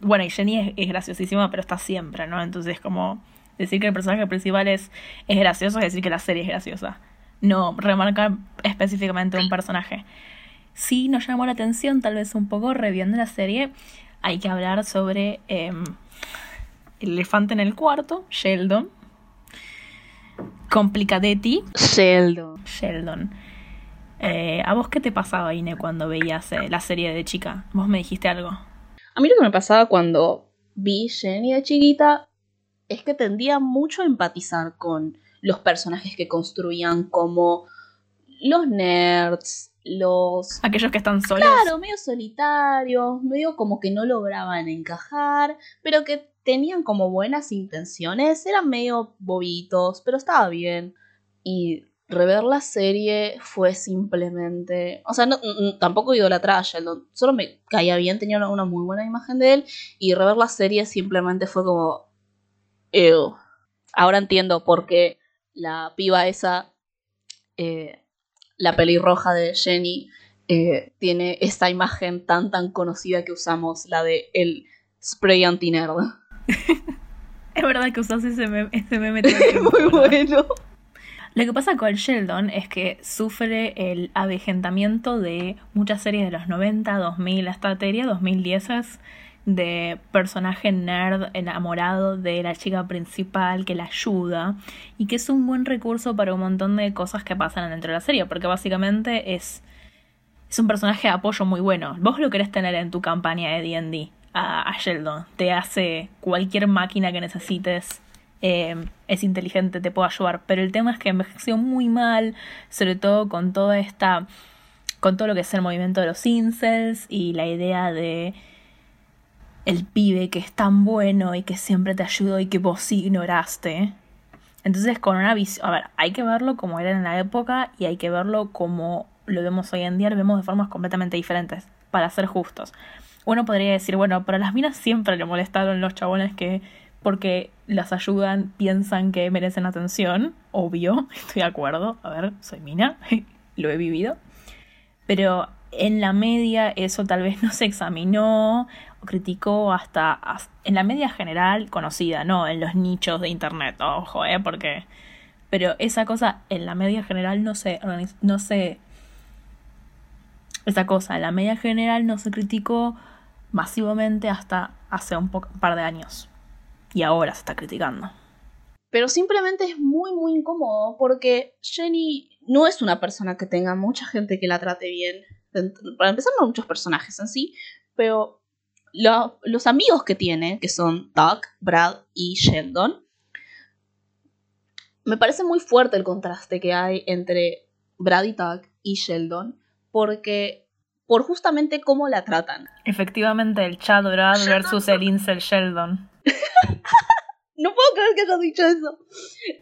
Bueno, y Jenny es, es graciosísima, pero está siempre, ¿no? Entonces como Decir que el personaje principal es, es gracioso es decir que la serie es graciosa. No remarcar específicamente un personaje. Si nos llamó la atención, tal vez un poco reviendo la serie, hay que hablar sobre em, el elefante en el cuarto, Sheldon. Complicadetti. Sheldon. Sheldon. Eh, ¿A vos qué te pasaba, Ine, cuando veías eh, la serie de chica? Vos me dijiste algo. A mí lo que me pasaba cuando vi Jenny de chiquita es que tendía mucho a empatizar con los personajes que construían como los nerds, los... Aquellos que están solos. Claro, medio solitarios, medio como que no lograban encajar, pero que tenían como buenas intenciones, eran medio bobitos, pero estaba bien. Y rever la serie fue simplemente... O sea, no, tampoco idolatraba a Sheldon, solo me caía bien, tenía una muy buena imagen de él, y rever la serie simplemente fue como Ahora entiendo por qué la piba esa, eh, la pelirroja de Jenny, eh, tiene esta imagen tan tan conocida que usamos, la de el spray anti-nerd. [laughs] es verdad que usas ese meme. Ese [laughs] Muy bueno. Lo que pasa con Sheldon es que sufre el avejentamiento de muchas series de los 90, 2000, hasta teoría 2010 de personaje nerd enamorado de la chica principal que la ayuda y que es un buen recurso para un montón de cosas que pasan dentro de la serie, porque básicamente es, es un personaje de apoyo muy bueno. Vos lo querés tener en tu campaña de D&D a, Sheldon, te hace cualquier máquina que necesites. Eh, es inteligente, te puede ayudar, pero el tema es que envejeció muy mal, sobre todo con toda esta, con todo lo que es el movimiento de los incels y la idea de el pibe que es tan bueno y que siempre te ayudó y que vos ignoraste. Entonces, con una visión. A ver, hay que verlo como era en la época y hay que verlo como lo vemos hoy en día, lo vemos de formas completamente diferentes, para ser justos. Uno podría decir, bueno, pero a las minas siempre le molestaron los chabones que, porque las ayudan, piensan que merecen atención. Obvio, [laughs] estoy de acuerdo. A ver, soy mina, [laughs] lo he vivido. Pero en la media eso tal vez no se examinó criticó hasta, en la media general conocida, no en los nichos de internet, ojo, eh, porque pero esa cosa en la media general no se no se esa cosa en la media general no se criticó masivamente hasta hace un, un par de años. Y ahora se está criticando. Pero simplemente es muy muy incómodo porque Jenny no es una persona que tenga mucha gente que la trate bien. Para empezar no muchos personajes en sí, pero los amigos que tiene, que son Doug, Brad y Sheldon, me parece muy fuerte el contraste que hay entre Brad y Doug y Sheldon, porque por justamente cómo la tratan. Efectivamente, el Chad Brad versus el Incel Sheldon. [laughs] no puedo creer que hayas dicho eso.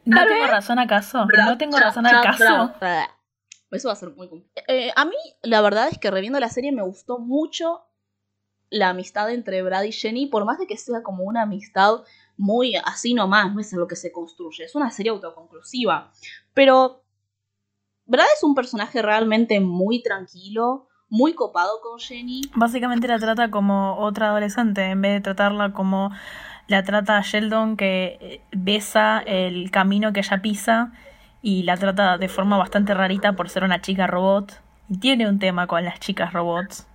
¿No tengo razón acaso? ¿No tengo razón acaso? Eso va a ser muy eh, a mí, la verdad es que reviendo la serie me gustó mucho la amistad entre Brad y Jenny, por más de que sea como una amistad muy así nomás, no es en lo que se construye, es una serie autoconclusiva. Pero Brad es un personaje realmente muy tranquilo, muy copado con Jenny. Básicamente la trata como otra adolescente, en vez de tratarla como la trata Sheldon que besa el camino que ella pisa y la trata de forma bastante rarita por ser una chica robot. Y tiene un tema con las chicas robots,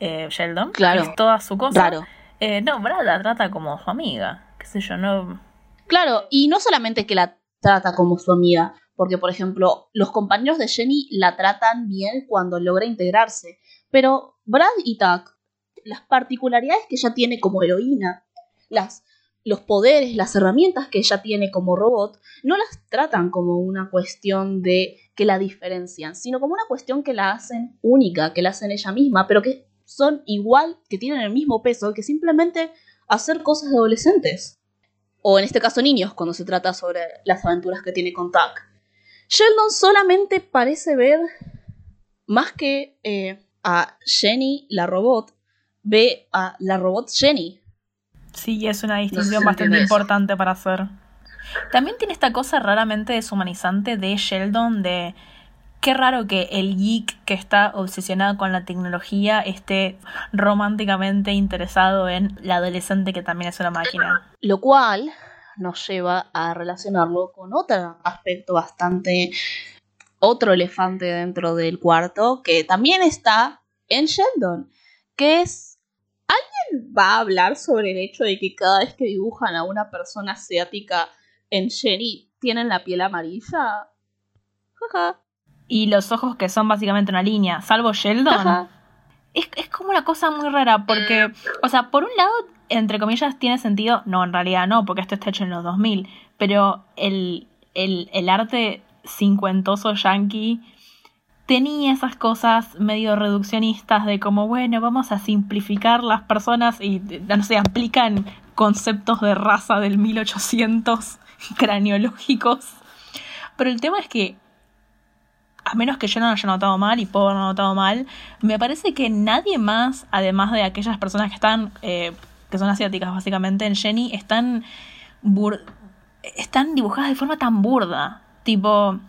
eh, Sheldon. Claro. es toda su cosa. Claro. Eh, no, Brad la trata como su amiga. Qué sé yo, no. Claro, y no solamente que la trata como su amiga, porque por ejemplo, los compañeros de Jenny la tratan bien cuando logra integrarse. Pero Brad y Tuck, las particularidades que ella tiene como heroína, las los poderes, las herramientas que ella tiene como robot, no las tratan como una cuestión de que la diferencian, sino como una cuestión que la hacen única, que la hacen ella misma, pero que son igual, que tienen el mismo peso, que simplemente hacer cosas de adolescentes. O en este caso niños, cuando se trata sobre las aventuras que tiene con Tuck. Sheldon solamente parece ver, más que eh, a Jenny, la robot, ve a la robot Jenny, Sí, es una distinción bastante importante para hacer. También tiene esta cosa raramente deshumanizante de Sheldon de qué raro que el geek que está obsesionado con la tecnología esté románticamente interesado en la adolescente que también es una máquina. Lo cual nos lleva a relacionarlo con otro aspecto bastante otro elefante dentro del cuarto que también está en Sheldon, que es ¿Alguien va a hablar sobre el hecho de que cada vez que dibujan a una persona asiática en Jenny tienen la piel amarilla? Jaja. Y los ojos que son básicamente una línea, salvo Sheldon. Es, es como una cosa muy rara porque, o sea, por un lado, entre comillas, tiene sentido, no, en realidad no, porque esto está hecho en los 2000, pero el, el, el arte cincuentoso yankee tenía esas cosas medio reduccionistas de como, bueno, vamos a simplificar las personas y, no sé, aplican conceptos de raza del 1800 [laughs] craniológicos. Pero el tema es que, a menos que yo no lo haya notado mal y puedo haberlo notado mal, me parece que nadie más, además de aquellas personas que están, eh, que son asiáticas básicamente en Jenny, están, están dibujadas de forma tan burda. Tipo,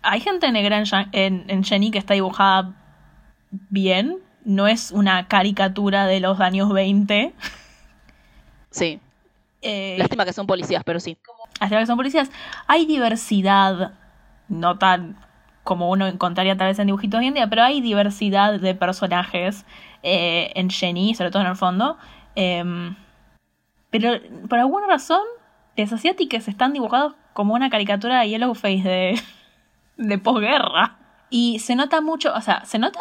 hay gente negra en, Jenny que está dibujada bien. No es una caricatura de los años 20. Sí. Eh, Lástima que son policías, pero sí. Lástima que son policías. Hay diversidad, no tan como uno encontraría tal vez en dibujitos hoy en día, pero hay diversidad de personajes eh, en Jenny, sobre todo en el fondo. Em, pero por alguna razón, los asiáticos están dibujados como una caricatura de Yellowface de [laughs] de posguerra. Y se nota mucho, o sea, se nota,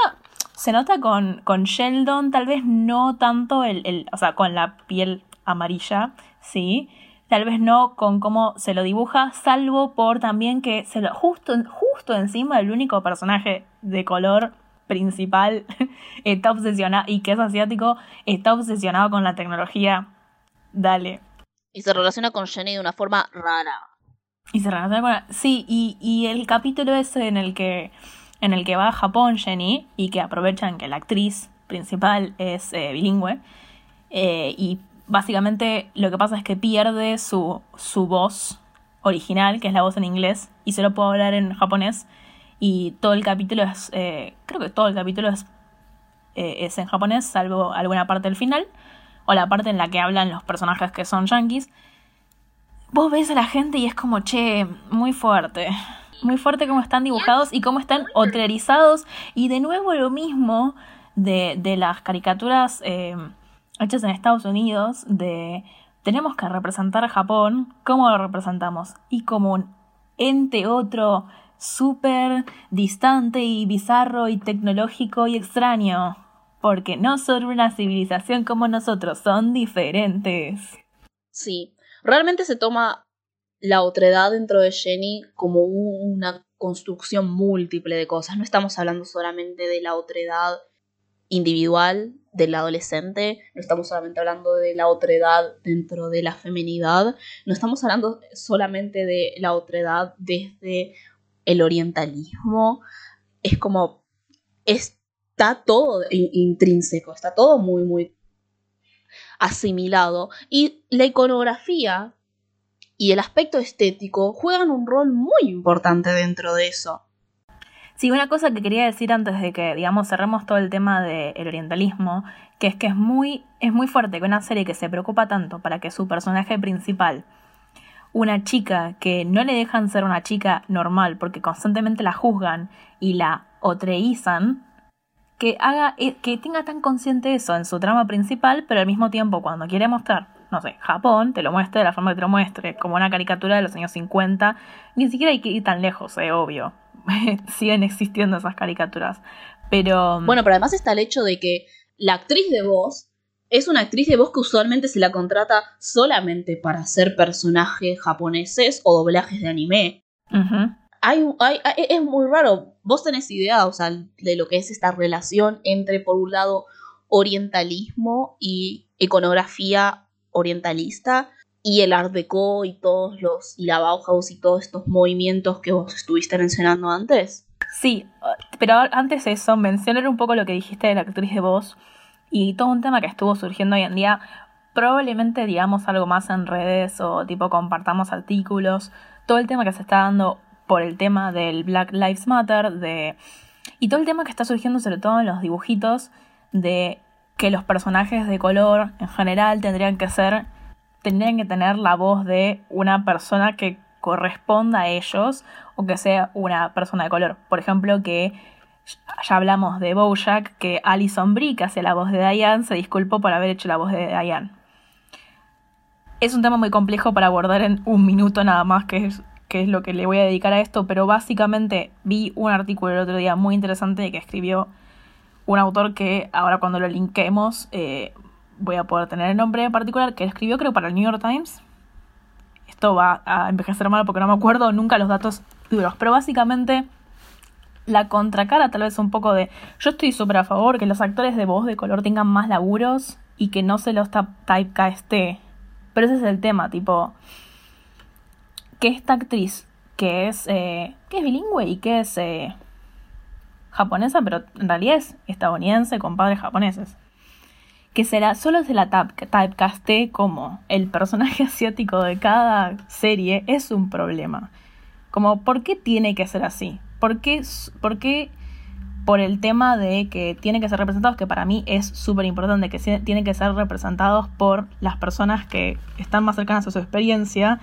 se nota con, con Sheldon, tal vez no tanto el, el, o sea, con la piel amarilla, sí, tal vez no con cómo se lo dibuja, salvo por también que se lo, justo, justo encima del único personaje de color principal [laughs] está obsesionado y que es asiático, está obsesionado con la tecnología. Dale. Y se relaciona con Jenny de una forma rara. Y se relaciona con... la- Sí, y, y el capítulo ese en el que en el que va a Japón Jenny y que aprovechan que la actriz principal es eh, bilingüe eh, y básicamente lo que pasa es que pierde su, su voz original, que es la voz en inglés, y solo puede hablar en japonés y todo el capítulo es, eh, creo que todo el capítulo es, eh, es en japonés, salvo alguna parte del final, o la parte en la que hablan los personajes que son yankees. Vos ves a la gente y es como, che, muy fuerte. Muy fuerte cómo están dibujados y cómo están otrerizados. Y de nuevo lo mismo de, de las caricaturas eh, hechas en Estados Unidos, de tenemos que representar a Japón, ¿cómo lo representamos? Y como un ente otro súper distante y bizarro y tecnológico y extraño. Porque no son una civilización como nosotros, son diferentes. Sí, realmente se toma la otredad dentro de Jenny como un- una construcción múltiple de cosas. No estamos hablando solamente de la otredad individual del adolescente, no estamos solamente hablando de la otredad dentro de la feminidad, no estamos hablando solamente de la otredad desde el orientalismo. Es como está todo in- intrínseco, está todo muy, muy asimilado. Y la iconografía y el aspecto estético juegan un rol muy importante dentro de eso. Sí, una cosa que quería decir antes de que, digamos, cerremos todo el tema del orientalismo, que es que es muy, es muy fuerte que una serie que se preocupa tanto para que su personaje principal, una chica que no le dejan ser una chica normal porque constantemente la juzgan y la otreizan, que haga, eh, que tenga tan consciente eso en su trama principal, pero al mismo tiempo cuando quiere mostrar, no sé, Japón, te lo muestre de la forma que te lo muestre, como una caricatura de los años 50, ni siquiera hay que ir tan lejos, eh, obvio. [laughs] Siguen existiendo esas caricaturas. Pero. Bueno, pero además está el hecho de que la actriz de voz es una actriz de voz que usualmente se la contrata solamente para hacer personajes japoneses o doblajes de anime. Hay, hay- es muy raro. Vos tenés idea, o sea, de lo que es esta relación entre, por un lado, orientalismo y iconografía orientalista y el Art Deco y todos los y la Bauhaus y todos estos movimientos que vos estuviste mencionando antes. Sí, pero antes de eso, mencionar un poco lo que dijiste de la actriz de voz y todo un tema que estuvo surgiendo hoy en día. Probablemente digamos algo más en redes o tipo compartamos artículos. Todo el tema que se está dando por el tema del Black Lives Matter de y todo el tema que está surgiendo sobre todo en los dibujitos de que los personajes de color en general tendrían que ser tendrían que tener la voz de una persona que corresponda a ellos o que sea una persona de color. Por ejemplo, que ya hablamos de Bojack, que Alison Brie, que hace la voz de Diane, se disculpó por haber hecho la voz de Diane. Es un tema muy complejo para abordar en un minuto nada más, que es, que es lo que le voy a dedicar a esto, pero básicamente vi un artículo el otro día muy interesante que escribió un autor que ahora cuando lo linkemos eh, voy a poder tener el nombre en particular, que escribió creo para el New York Times. Esto va a envejecer mal porque no me acuerdo nunca los datos duros, pero básicamente la contracara tal vez un poco de yo estoy súper a favor que los actores de voz de color tengan más laburos y que no se los typecasté. Pero ese es el tema, tipo que esta actriz que es eh, que es bilingüe y que es eh, japonesa, pero en realidad es estadounidense con padres japoneses. Que será, solo se la typecasté como el personaje [laughs] asiático de cada serie es un problema. Como, ¿por qué tiene que ser así? ¿Por qué, por qué por el tema de que tienen que ser representados, que para mí es súper importante, que tienen que ser representados por las personas que están más cercanas a su experiencia,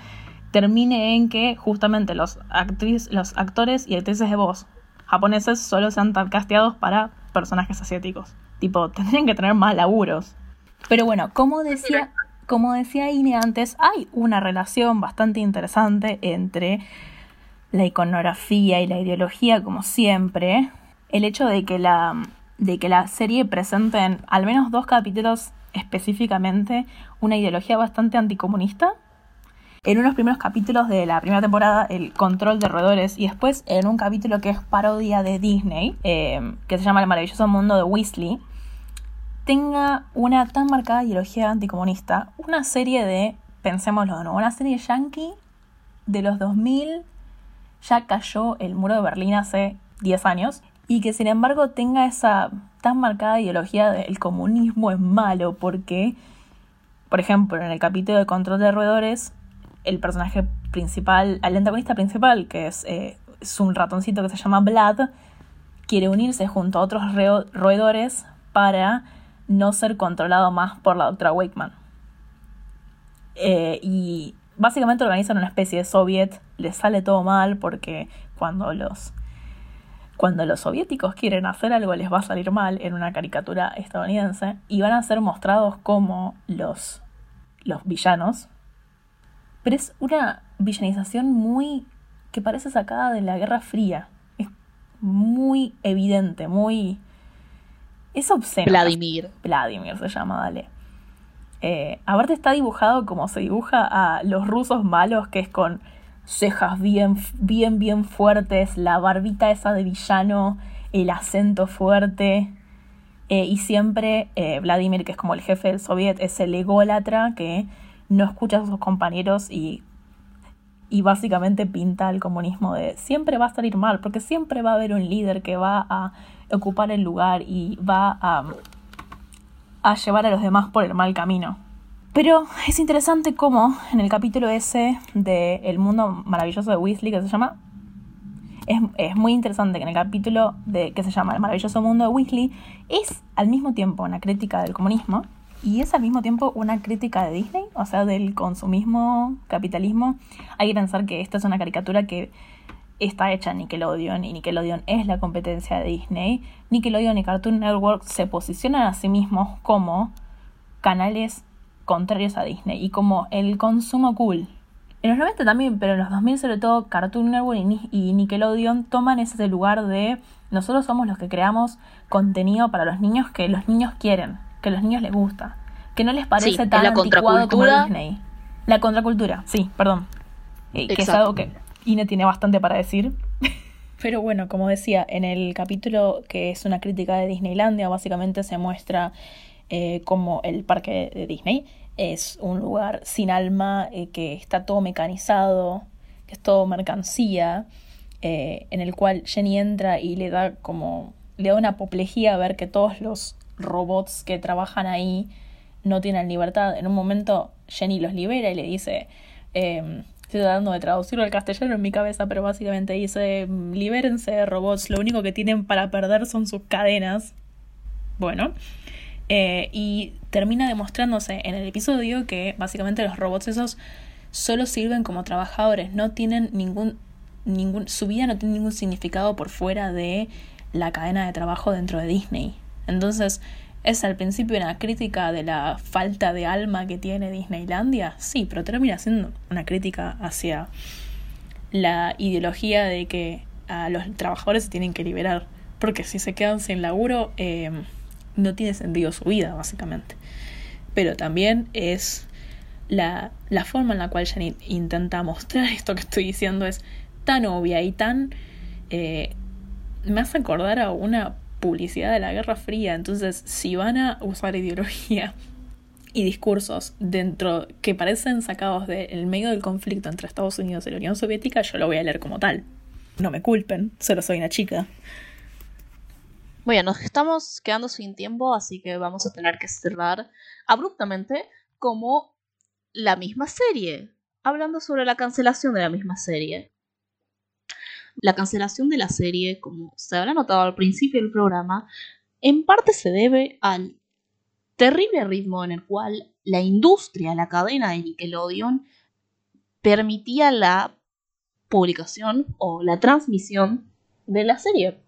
termine en que justamente los, actriz, los actores y actrices de voz japoneses solo sean casteados para personajes asiáticos. Tipo, [laughs] tendrían que tener más laburos. Pero bueno, como decía, como decía Ine antes, hay una relación bastante interesante entre la iconografía y la ideología, como siempre. El hecho de que la, de que la serie presente en al menos dos capítulos específicamente una ideología bastante anticomunista. En unos primeros capítulos de la primera temporada, el control de roedores, y después en un capítulo que es parodia de Disney, eh, que se llama El maravilloso mundo de Weasley, tenga una tan marcada ideología anticomunista, una serie de, pensémoslo de nuevo, una serie yankee de los 2000 ya cayó el muro de Berlín hace 10 años y que sin embargo tenga esa tan marcada ideología del comunismo es malo porque, por ejemplo, en el capítulo de Control de Roedores, el personaje principal, el antagonista principal, que es, eh, es un ratoncito que se llama Vlad, quiere unirse junto a otros roedores para no ser controlado más por la doctora Wakeman. Eh, y básicamente organizan una especie de soviet, les sale todo mal porque cuando los cuando los soviéticos quieren hacer algo les va a salir mal en una caricatura estadounidense y van a ser mostrados como los, los villanos. Pero es una villanización muy que parece sacada de la Guerra Fría. Es muy evidente, muy... Es obsceno. Vladimir. Vladimir se llama, dale. Eh, aparte está dibujado como se dibuja a los rusos malos, que es con cejas bien, bien, bien fuertes, la barbita esa de villano, el acento fuerte. Eh, y siempre eh, Vladimir, que es como el jefe del soviet, es el ególatra que no escucha a sus compañeros y, y básicamente pinta el comunismo de siempre va a salir mal, porque siempre va a haber un líder que va a ocupar el lugar y va a, a llevar a los demás por el mal camino. Pero es interesante cómo en el capítulo ese de El mundo maravilloso de Weasley, que se llama, es, muy interesante que en el capítulo de, que se llama El maravilloso mundo de Weasley es al mismo tiempo una crítica del comunismo y es al mismo tiempo una crítica de Disney, o sea, del consumismo, capitalismo. Hay que pensar que esta es una caricatura que está hecha en Nickelodeon y Nickelodeon es la competencia de Disney. Nickelodeon y Cartoon Network se posicionan a sí mismos como canales contrarios a Disney y como el consumo cool. En los 90 también, pero en los 2000 sobre todo Cartoon Network y Nickelodeon toman ese lugar de nosotros somos los que creamos contenido para los niños que los niños quieren, que a los niños les gusta, que no les parece tan la anticuado como Disney. La contracultura, sí, perdón. Eh, que es algo que Ine tiene bastante para decir. [laughs] Pero bueno, como decía, en el capítulo que es una crítica de Disneylandia, básicamente se muestra eh, como el parque de Disney. Es un lugar sin alma, eh, que está todo mecanizado, que es todo mercancía, eh, en el cual Jenny entra y le da como, le da una apoplejía a ver que todos los robots que trabajan ahí no tienen libertad. En un momento Jenny los libera y le dice, em, estoy tratando de traducirlo al castellano en mi cabeza, pero básicamente dice, libérense robots, lo único que tienen para perder son sus cadenas. Bueno, eh, y termina demostrándose en el episodio que básicamente los robots esos solo sirven como trabajadores, no tienen ningún, ningún, su vida no tiene ningún significado por fuera de la cadena de trabajo dentro de Disney. Entonces, ¿es al principio una crítica de la falta de alma que tiene Disneylandia? Sí, pero termina siendo una crítica hacia la ideología de que a los trabajadores se tienen que liberar. Porque si se quedan sin laburo, eh, no tiene sentido su vida, básicamente. Pero también es la, la forma en la cual Janet intenta mostrar [laughs] esto que estoy diciendo es tan obvia y tan... Eh, me hace acordar a una publicidad de la Guerra Fría. Entonces, si van a usar ideología y discursos dentro que parecen sacados del medio del conflicto entre Estados Unidos y la Unión Soviética, yo lo voy a leer como tal. No me culpen, solo soy una chica. Bueno, nos estamos quedando sin tiempo, así que vamos a tener que cerrar abruptamente como la misma serie, hablando sobre la cancelación de la misma serie. La cancelación de la serie, como se habrá notado al principio del programa, en parte se debe al terrible ritmo en el cual la industria, la cadena de Nickelodeon, permitía la publicación o la transmisión de la serie.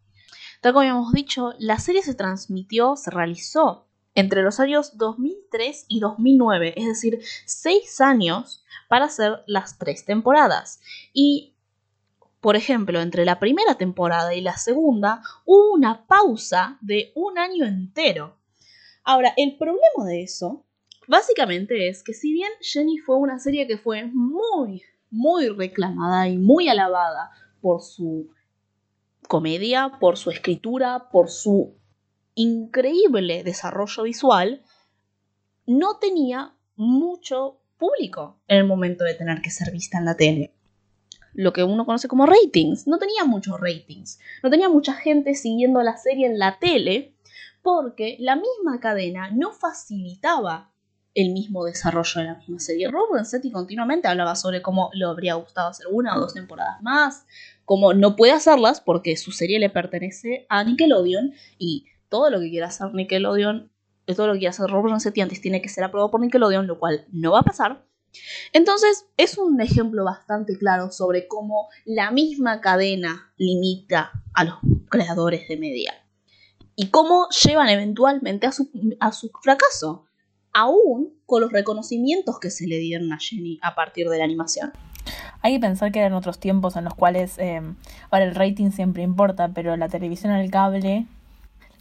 Tal como habíamos dicho, la serie se transmitió, se realizó entre los años 2003 y 2009, es decir, seis años para hacer las tres temporadas. Y, por ejemplo, entre la primera temporada y la segunda hubo una pausa de un año entero. Ahora, el problema de eso, básicamente es que si bien Jenny fue una serie que fue muy, muy reclamada y muy alabada por su comedia, por su escritura, por su increíble desarrollo visual, no tenía mucho público en el momento de tener que ser vista en la tele. Lo que uno conoce como ratings. No tenía muchos ratings. No tenía mucha gente siguiendo la serie en la tele porque la misma cadena no facilitaba el mismo desarrollo de la misma serie. Rob Renzetti continuamente hablaba sobre cómo le habría gustado hacer una o dos temporadas más, cómo no puede hacerlas porque su serie le pertenece a Nickelodeon y todo lo que quiera hacer Nickelodeon, todo lo que quiera hacer Rob Renzetti antes tiene que ser aprobado por Nickelodeon, lo cual no va a pasar. Entonces, es un ejemplo bastante claro sobre cómo la misma cadena limita a los creadores de media y cómo llevan eventualmente a su, a su fracaso, aún con los reconocimientos que se le dieron a Jenny a partir de la animación. Hay que pensar que eran otros tiempos en los cuales, eh, ahora el rating siempre importa, pero la televisión al cable,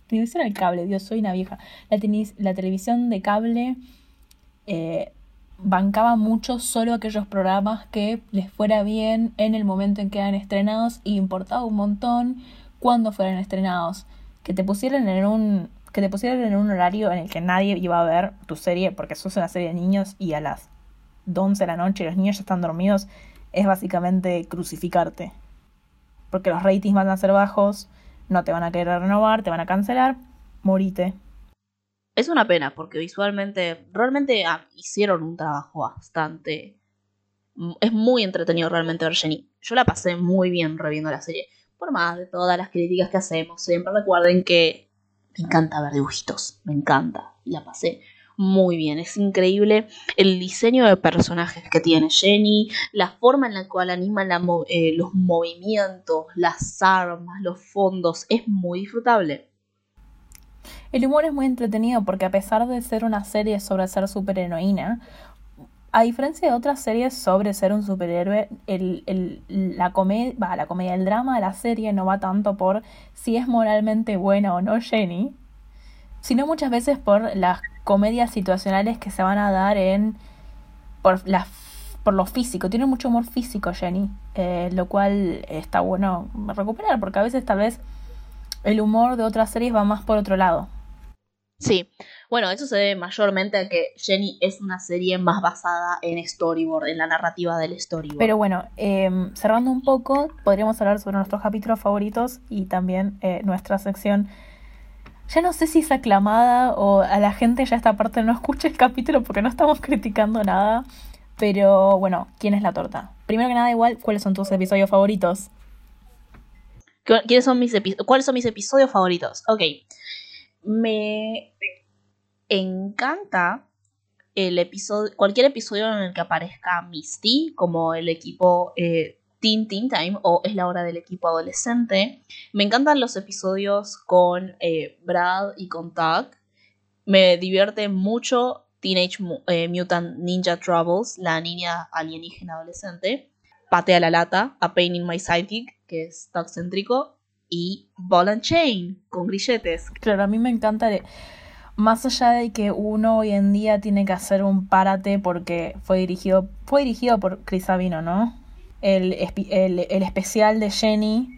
televisión al cable, Dios, soy una vieja, la, la televisión de cable eh, bancaba mucho solo aquellos programas que les fuera bien en el momento en que eran estrenados y importaba un montón cuando fueran estrenados. Que te pusieran en un que te pusieran en un horario en el que nadie iba a ver tu serie porque sos una serie de niños y a las 11 de la noche los niños ya están dormidos es básicamente crucificarte. Porque los ratings van a ser bajos, no te van a querer renovar, te van a cancelar, morite. Es una pena porque visualmente realmente ah, hicieron un trabajo bastante... Es muy entretenido realmente ver Jenny. Yo la pasé muy bien reviendo la serie. Por más de todas las críticas que hacemos, siempre recuerden que me encanta ver dibujitos. Me encanta. La pasé muy bien. Es increíble el diseño de personajes que tiene Jenny, la forma en la cual anima eh, los movimientos, las armas, los fondos. Es muy disfrutable. El humor es muy entretenido porque a pesar de ser una serie sobre ser superheroína, a diferencia de otras series sobre ser un superhéroe, el, la, comedia, la comedia, el drama de la serie no va tanto por si es moralmente buena o no Jenny, sino muchas veces por las comedias situacionales que se van a dar en por, la, por lo físico. Tiene mucho humor físico Jenny, eh, lo cual está bueno recuperar porque a veces tal vez el humor de otras series va más por otro lado. Sí, bueno, eso se debe mayormente a que Jenny es una serie más basada en storyboard, en la narrativa del storyboard. Pero bueno, em, cerrando un poco, podríamos hablar sobre nuestros capítulos favoritos y también eh, nuestra sección. Ya no sé si es aclamada o a la gente ya esta parte no escucha el capítulo porque no estamos criticando nada. Pero bueno, ¿quién es la torta? Primero que nada, igual, ¿cuáles son tus episodios favoritos? ¿Quiénes son mis ¿Cuáles son mis episodios favoritos? Ok me encanta el episodio, cualquier episodio en el que aparezca Misty, como el equipo eh, Teen Time o Es la hora del equipo adolescente. Me encantan los episodios con eh, Brad y con Tuck. Me divierte mucho Teenage eh, Mutant Ninja Troubles, la niña alienígena adolescente. Patea la lata, A Pain in My Sidekick, que es Tuck céntrico y Ball and Chain con grilletes. Claro, a mí me encanta. más allá de que uno hoy en día tiene que hacer un párate porque fue dirigido, fue dirigido por Chris Sabino, ¿no? El, el, especial de Jenny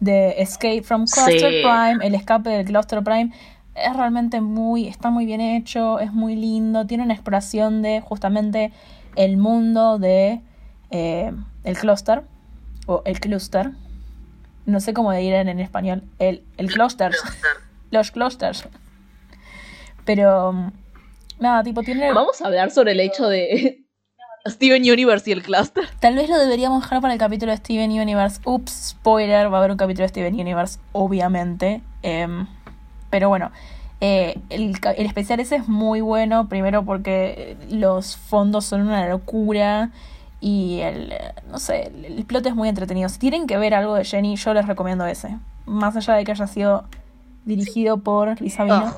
de Escape from Cluster Prime, el escape del Cluster Prime, es realmente muy, está muy bien hecho, es muy lindo, tiene una exploración de justamente el mundo de eh, el cluster o el cluster no sé cómo dirán en español, el, el clusters. Los clusters. Pero, nada, tipo, tiene... Vamos a hablar sobre el hecho de [laughs] Steven Universe y el cluster. Tal vez lo deberíamos dejar para el capítulo de Steven Universe. Ups, spoiler, va a haber un capítulo de Steven Universe, obviamente. Em, pero bueno, eh, el, el, especial ese es muy bueno, primero porque los fondos son una locura. Y el, no sé, el, plot es muy entretenido. Si tienen que ver algo de Jenny, yo les recomiendo ese. Más allá de que haya sido dirigido por Lisa Vino.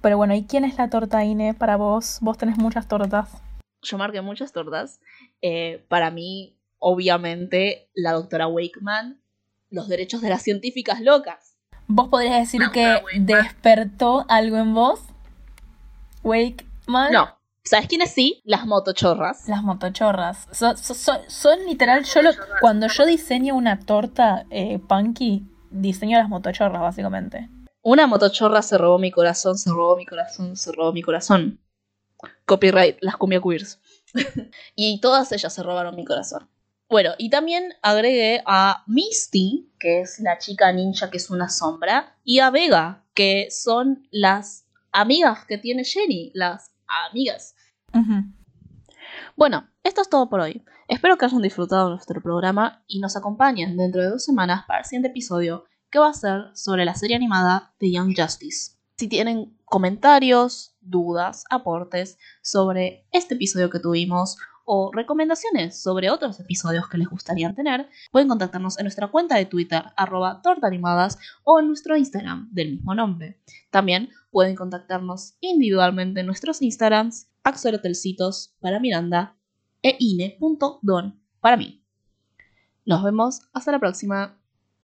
Pero bueno, ¿y quién es la torta Ine para vos? Vos tenés muchas tortas. Yo marqué muchas tortas. Eh, para mí, obviamente, la doctora Wakeman, los derechos de las científicas locas. ¿Vos podrías decir que despertó algo en vos? Wakeman. No, ¿Sabes quiénes sí? Las motochorras. Las motochorras. Son, literal, yo cuando yo diseño una torta eh, punky, diseño las motochorras, básicamente. Una motochorra se robó mi corazón, se robó mi corazón, se robó mi corazón. Copyright, las cumbia queers. [laughs] y todas ellas se robaron mi corazón. Bueno, y también agregué a Misty, que es la chica ninja que es una sombra, y a Vega, que son las amigas que tiene Jenny, las amigas. Bueno, esto es todo por hoy. Espero que hayan disfrutado nuestro programa y nos acompañen dentro de dos semanas para el siguiente episodio que va a ser sobre la serie animada de Young Justice. Si tienen comentarios, dudas, aportes sobre este episodio que tuvimos o recomendaciones sobre otros episodios que les gustaría tener, pueden contactarnos en nuestra cuenta de Twitter, arroba tortaanimadas, o en nuestro Instagram del mismo nombre. También pueden contactarnos individualmente en nuestros Instagrams, axolotelcitos para Miranda e ine.don para mí. Nos vemos hasta la próxima.